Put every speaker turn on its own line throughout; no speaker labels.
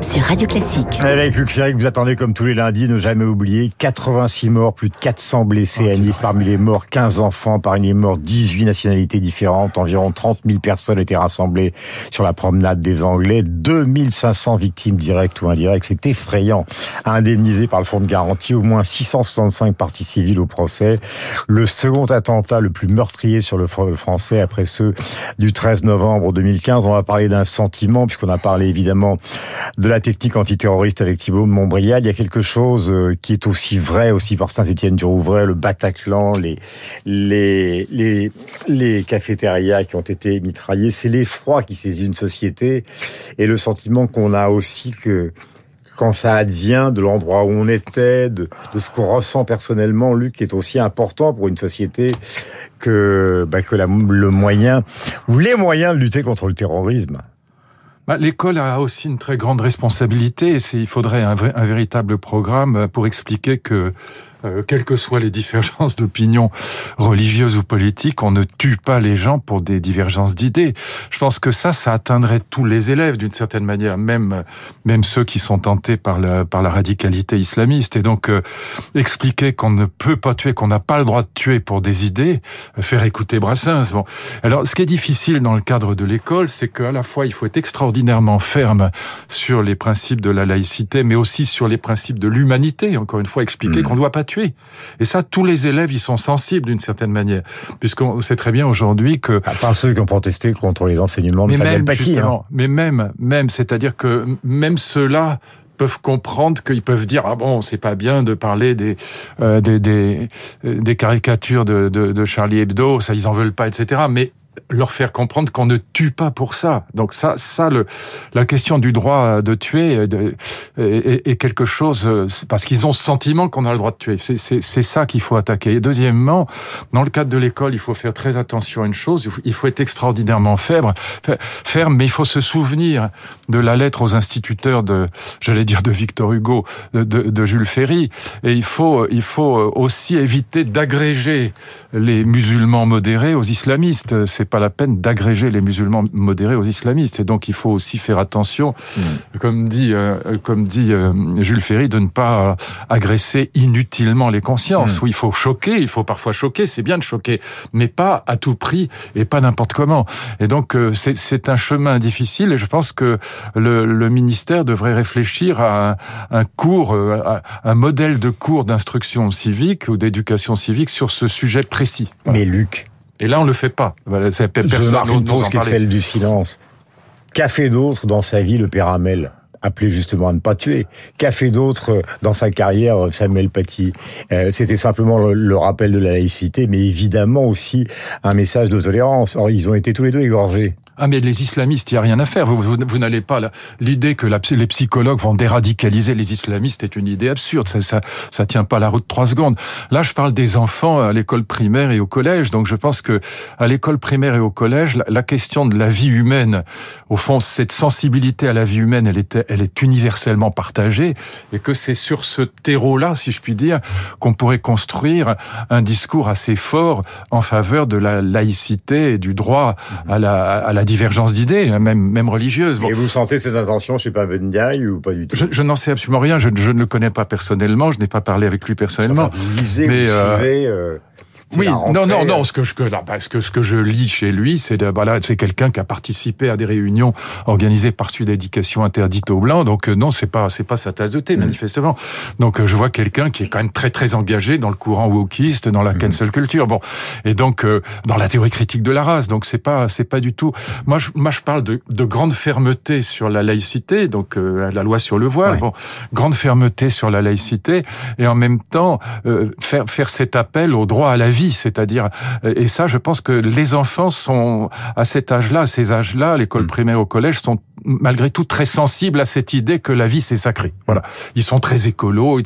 sur Radio Classique.
Avec Luc Ferry, vous attendez comme tous les lundis, ne jamais oublier 86 morts, plus de 400 blessés à Nice. Parmi les morts, 15 enfants. Parmi les morts, 18 nationalités différentes. Environ 30 000 personnes étaient rassemblées sur la promenade des Anglais. 2500 victimes directes ou indirectes. C'est effrayant. Indemnisé par le fonds de garantie, au moins 665 parties civiles au procès. Le second attentat le plus meurtrier sur le français après ceux du 13 novembre 2015. On va parler d'un sentiment, puisqu'on a parlé évidemment de la technique antiterroriste avec Thibault Montbrial, il y a quelque chose euh, qui est aussi vrai aussi par Saint-Étienne-du-Rouvray, le Bataclan, les, les, cafétérias qui ont été mitraillés. C'est l'effroi qui saisit une société et le sentiment qu'on a aussi que quand ça advient de l'endroit où on était, de, de ce qu'on ressent personnellement, Luc, est aussi important pour une société que, bah, le moyen, ou les moyens de lutter contre le terrorisme.
Bah, l'école a aussi une très grande responsabilité. Et il faudrait un, un, véritable programme pour expliquer que euh, quelles que soient les divergences d'opinion religieuses ou politiques, on ne tue pas les gens pour des divergences d'idées. Je pense que ça, ça atteindrait tous les élèves d'une certaine manière, même même ceux qui sont tentés par la par la radicalité islamiste. Et donc euh, expliquer qu'on ne peut pas tuer, qu'on n'a pas le droit de tuer pour des idées, euh, faire écouter Brassens. Bon, alors ce qui est difficile dans le cadre de l'école, c'est qu'à la fois il faut être extraordinairement ferme sur les principes de la laïcité, mais aussi sur les principes de l'humanité. Encore une fois, expliquer mmh. qu'on ne doit pas tuer et ça, tous les élèves y sont sensibles d'une certaine manière, puisqu'on sait très bien aujourd'hui que...
À part ceux qui ont protesté contre les enseignements de
mais même,
Paty. Hein.
Mais même, même, c'est-à-dire que même ceux-là peuvent comprendre qu'ils peuvent dire ah bon c'est pas bien de parler des euh, des, des, des caricatures de, de, de Charlie Hebdo ça ils en veulent pas etc mais leur faire comprendre qu'on ne tue pas pour ça. Donc ça, ça, le, la question du droit de tuer est, quelque chose parce qu'ils ont ce sentiment qu'on a le droit de tuer. C'est ça qu'il faut attaquer. Et deuxièmement, dans le cadre de l'école, il faut faire très attention à une chose. Il faut être extraordinairement ferme, ferme, mais il faut se souvenir de la lettre aux instituteurs de, j'allais dire de Victor Hugo, de, de, Jules Ferry. Et il faut, il faut aussi éviter d'agréger les musulmans modérés aux islamistes. Pas la peine d'agréger les musulmans modérés aux islamistes. Et donc il faut aussi faire attention, hmm. comme dit, euh, comme dit euh, Jules Ferry, de ne pas agresser inutilement les consciences. Hmm. Où il faut choquer, il faut parfois choquer, c'est bien de choquer, mais pas à tout prix et pas n'importe comment. Et donc euh, c'est un chemin difficile. Et je pense que le, le ministère devrait réfléchir à un, un cours, à un modèle de cours d'instruction civique ou d'éducation civique sur ce sujet précis.
Mais Luc,
et là, on le fait pas.
C'est personne Je marque une pause qui est celle du silence. Qu'a fait d'autre dans sa vie le père Hamel appelé justement à ne pas tuer? Qu'a fait d'autre dans sa carrière Samuel Paty? Euh, C'était simplement le, rappel de la laïcité, mais évidemment aussi un message de tolérance. Or, ils ont été tous les deux égorgés.
Ah mais les islamistes, il n'y a rien à faire. Vous, vous, n'allez pas l'idée que les psychologues vont déradicaliser les islamistes est une idée absurde. Ça, ça, ça tient pas la route trois secondes. Là, je parle des enfants à l'école primaire et au collège. Donc, je pense que à l'école primaire et au collège, la, question de la vie humaine, au fond, cette sensibilité à la vie humaine, elle est, elle est universellement partagée, et que c'est sur ce terreau-là, si je puis dire, qu'on pourrait construire un discours assez fort en faveur de la laïcité et du droit à la, à la divergence d'idées, hein, même, même religieuse.
Et vous sentez ces intentions chez Papendiaï ou pas du tout?
Je, je n'en sais absolument rien. Je, je, ne le connais pas personnellement. Je n'ai pas parlé avec lui personnellement.
Enfin, vous lisez, mais, vous euh, suivez, euh...
Oui, non, non, non. Ce que je, parce que ce que je lis chez lui, c'est voilà, c'est quelqu'un qui a participé à des réunions organisées par Sud Éducation interdite aux blancs. Donc euh, non, c'est pas, c'est pas sa tasse de thé, mm. manifestement. Donc euh, je vois quelqu'un qui est quand même très très engagé dans le courant wokiste, dans la mm. cancel culture. Bon, et donc euh, dans la théorie critique de la race. Donc c'est pas, c'est pas du tout. Moi, je, moi, je parle de, de grande fermeté sur la laïcité, donc la loi sur le voile. Bon, grande fermeté sur la laïcité, et en même temps faire faire cet appel au droit à la vie c'est-à-dire euh, et ça, je pense que les enfants sont à cet âge-là, à ces âges-là, l'école mm. primaire, au collège, sont malgré tout très sensibles à cette idée que la vie c'est sacré. Voilà, ils sont très écolos,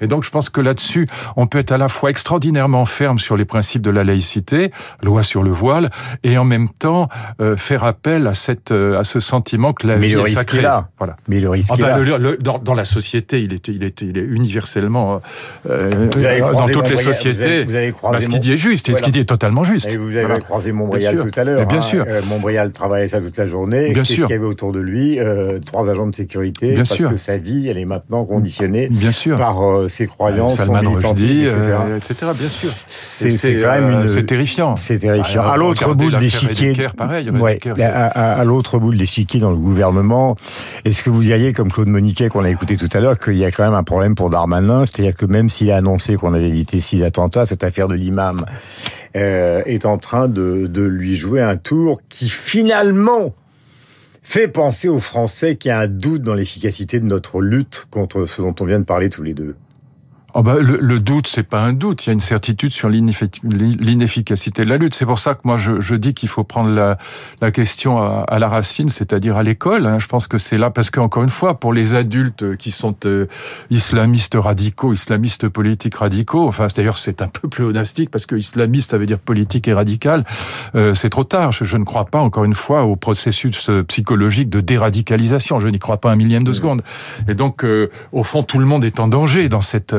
et donc je pense que là-dessus, on peut être à la fois extraordinairement ferme sur les principes de la laïcité, loi sur le voile, et en même temps euh, faire appel à cette euh, à ce sentiment que la
Mais
vie
le
est sacrée.
est là.
Voilà.
Mais le risque
Ah
est
bah,
là.
le- le- dans, dans la société, il est, il est, il est universellement euh,
Vous avez
dans toutes les
vous
sociétés.
avez- vous avez croisé
bah, ce qu'il dit est juste, et ce qu'il dit est totalement juste.
Et vous avez
Voilà.
croisé Montbrial tout à l'heure.
Bien
hein.
sûr.
Euh, Montbrial travaillait ça toute la journée.
Bien
Qu'est-ce
sûr.
qu'il y avait autour de lui Euh, Trois agents de sécurité.
Bien
parce
sûr.
que sa vie, elle est maintenant conditionnée
Bien sûr.
par euh, ses croyances, son militantisme, etc.
euh, etc. Bien sûr.
C'est quand même une.
c'est terrifiant.
C'est terrifiant. À l'autre bout de l'échiquier,
pareil,
ouais, à, à- à l'autre bout de l'échiquier dans le gouvernement, est-ce que vous diriez, comme Claude Moniquet qu'on a écouté tout à l'heure, qu'il y a quand même un problème pour Darmanin, c'est-à-dire que même s'il a annoncé qu'on avait évité six attentats, cette affaire de l'imam euh, est en train de, de lui jouer un tour qui finalement fait penser aux Français qu'il y a un doute dans l'efficacité de notre lutte contre ce dont on vient de parler tous les deux.
Oh bah, le, le doute, c'est pas un doute. Il y a une certitude sur l'ineffi- l'inefficacité de la lutte. C'est pour ça que moi, je, je dis qu'il faut prendre la, la question à, à la racine, c'est-à-dire à, l'école. hein. Je pense que c'est là, parce qu'encore une fois, pour les adultes qui sont euh, islamistes radicaux, islamistes politiques radicaux, enfin, d'ailleurs, c'est un peu pléonastique, parce que islamiste, ça veut dire politique et radical, euh, c'est trop tard. Je, je ne crois pas, encore une fois, au processus euh, psychologique de déradicalisation. Je n'y crois pas un millième de seconde. Et donc, euh, au fond, tout le monde est en danger dans cette...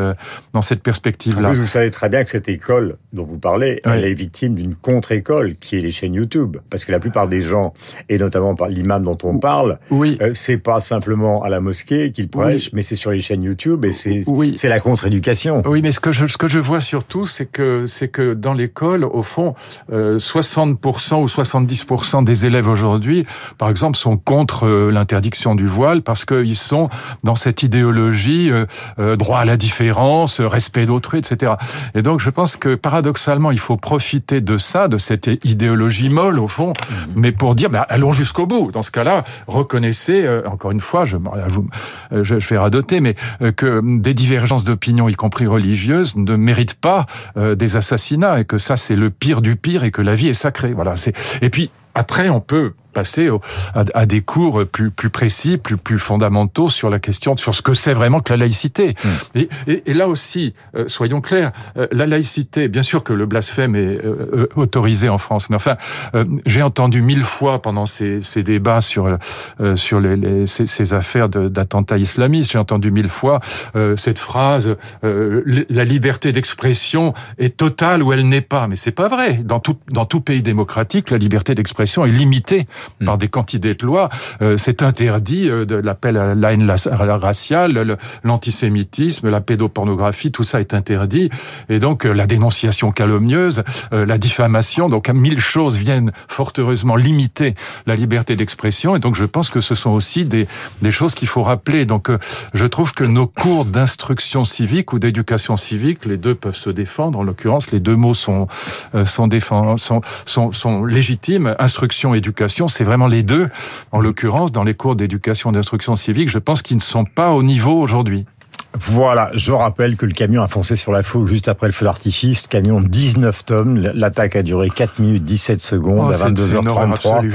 dans cette perspective-là.
vous savez très bien que cette école dont vous parlez,
Oui.
elle est victime d'une contre-école qui est les chaînes YouTube. Parce que la plupart des gens, et notamment par l'imam dont on parle,
Oui.
euh, c'est pas simplement à la mosquée qu'ils prêchent, mais c'est sur les chaînes YouTube et c'est
Oui.
c'est la contre-éducation.
Oui, mais ce que je, ce que je vois surtout, c'est que, c'est que dans l'école, au fond, euh, 60% ou 70% des élèves aujourd'hui, par exemple, sont contre euh, l'interdiction du voile parce qu'ils sont dans cette idéologie euh, euh, droit à la différence, euh, respect d'autrui, etc. Et donc, je pense que paradoxalement, il faut profiter de ça, de cette idéologie molle, au fond, mais pour dire, bah, allons jusqu'au bout. Dans ce cas-là, reconnaissez, euh, encore une fois, je, euh, je, je vais radoter, mais euh, que des divergences d'opinion, y compris religieuses, ne méritent pas euh, des assassinats et que ça, c'est le pire du pire et que la vie est sacrée. Voilà. C'est et puis après, on peut passer au- à, à des cours plus plus précis, plus plus fondamentaux sur la question sur ce que c'est vraiment que la laïcité. Et, et, et là aussi, euh, soyons clairs, euh, la laïcité, bien sûr que le blasphème est euh, euh, autorisé en France, mais enfin, euh, j'ai entendu mille fois pendant ces, ces débats sur euh, sur les, les- ces, ces affaires d'attentats islamistes, j'ai entendu mille fois euh, cette phrase euh, la liberté d'expression est totale ou elle n'est pas, mais c'est pas vrai. Dans tout dans tout pays démocratique, la liberté d'expression est limitée par des quantités de lois. Euh, c'est interdit euh, de l'appel à la haine la- raciale, le- l'antisémitisme, la pédopornographie, tout ça est interdit. Et donc euh, la dénonciation calomnieuse, euh, la diffamation, donc mille choses viennent fort heureusement limiter la liberté d'expression. Et donc je pense que ce sont aussi des, des choses qu'il faut rappeler. Donc euh, je trouve que nos cours d'instruction civique ou d'éducation civique, les deux peuvent se défendre. En l'occurrence, les deux mots sont euh, sont, défend- sont, sont, sont légitimes. Instruction, éducation, c'est vraiment les deux. En l'occurrence, dans les cours d'éducation et d'instruction civique, je pense qu'ils ne sont pas au niveau aujourd'hui.
Voilà, je rappelle que le camion a foncé sur la foule juste après le feu d'artifice. Camion de 19 tonnes. L'attaque a duré 4 minutes 17 secondes
Oh,
à
c'est- c'est une horreur
22h33.
absolue.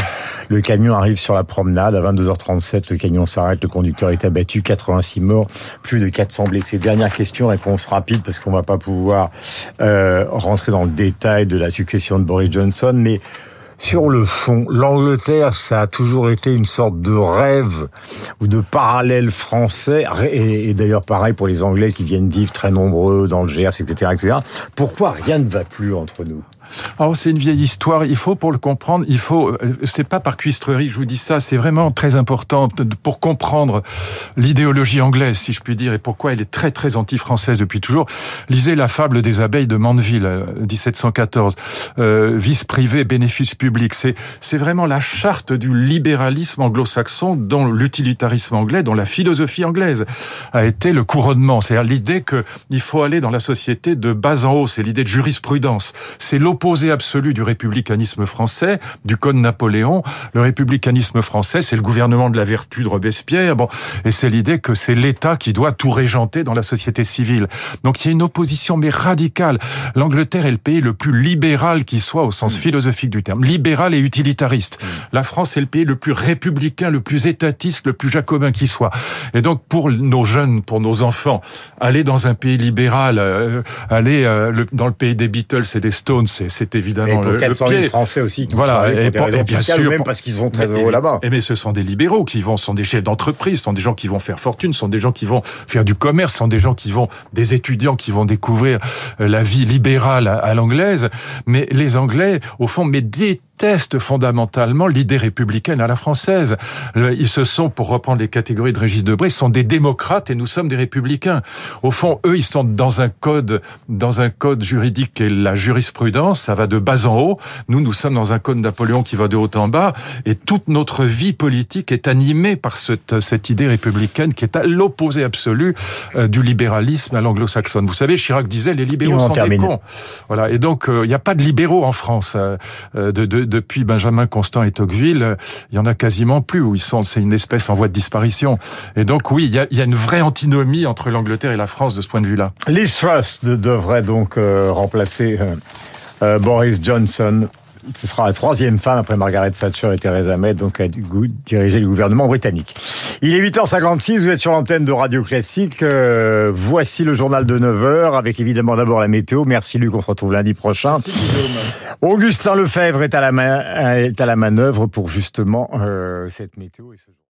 Le camion arrive sur la promenade à 22h37. Le camion s'arrête. Le conducteur est abattu. 86 morts, plus de 400 blessés. Dernière question, réponse rapide parce qu'on va pas pouvoir euh, rentrer dans le détail de la succession de Boris Johnson, mais sur le fond, l'Angleterre, ça a toujours été une sorte de rêve ou de parallèle français, et, d'ailleurs pareil pour les Anglais qui viennent vivre très nombreux dans le Gers, etc., etc. Pourquoi rien ne va plus entre nous?
Oh, c'est une vieille histoire. Il faut, pour le comprendre, il faut. euh, C'est pas par cuistrerie, je vous dis ça. C'est vraiment très important pour comprendre l'idéologie anglaise, si je puis dire, et pourquoi elle est très très anti-française depuis toujours. Lisez la fable des abeilles de Mandeville, euh, 1714. Euh, vice privé, bénéfice public. C'est c'est vraiment la charte du libéralisme anglo-saxon, dont l'utilitarisme anglais, dont la philosophie anglaise a été le couronnement. C'est-à-dire l'idée que il faut aller dans la société de bas en haut. C'est l'idée de jurisprudence. C'est l'opposition l'opposé absolu du républicanisme français, du code Napoléon. Le républicanisme français, c'est le gouvernement de la vertu de Robespierre. Bon, et c'est l'idée que c'est l'État qui doit tout régenter dans la société civile. Donc il y a une opposition mais radicale. L'Angleterre est le pays le plus libéral qui soit au sens mm. philosophique du terme, libéral et utilitariste. Mm. La France est le pays le plus républicain, le plus étatiste, le plus jacobin qui soit. Et donc pour nos jeunes, pour nos enfants, aller dans un pays libéral, euh, aller euh, dans le pays des Beatles et des Stones, c'est évidemment
et pour
le, pied.
Français aussi.
voilà, et, pour,
bien sûr, même parce qu'ils sont très heureux là-bas.
Mais ce sont des libéraux qui vont, ce sont des chefs d'entreprise, ce sont des gens qui vont faire fortune, ce sont des gens qui vont faire du commerce, ce sont des gens qui vont, des étudiants qui vont découvrir euh, la vie libérale à, l'anglaise. Mais les Anglais, au fond, mais détestent fondamentalement l'idée républicaine à la française. Ils se sont, pour reprendre les catégories de Régis Debray, sont des démocrates et nous sommes des républicains. Au fond, eux, ils sont dans un code, dans un code juridique qui est la jurisprudence. Ça va de bas en haut. Nous, nous sommes dans un code Napoléon qui va de haut en bas. Et toute notre vie politique est animée par cette, cette idée républicaine qui est à l'opposé absolu euh, du libéralisme à l'anglo-saxonne. Vous savez, Chirac disait les libéraux sont des cons. Voilà. Et donc, euh, il n'y a pas de libéraux en France. Euh, de, de, depuis Benjamin Constant et Tocqueville, il y en a quasiment plus où ils sont. C'est une espèce en voie de disparition. Et donc, oui, il y a, une vraie antinomie entre l'Angleterre et la France de ce point de vue-là.
Liz Truss devrait donc remplacer Boris Johnson ce sera la troisième femme après Margaret Thatcher et Theresa May, donc à diriger le gouvernement britannique. Il est 8h56, vous êtes sur l'antenne de Radio Classique. Euh, voici le journal de 9h, avec évidemment d'abord la météo. Merci Luc, on se retrouve lundi prochain. Augustin Lefebvre est à la, est à la manœuvre pour justement euh, cette météo. Et ce...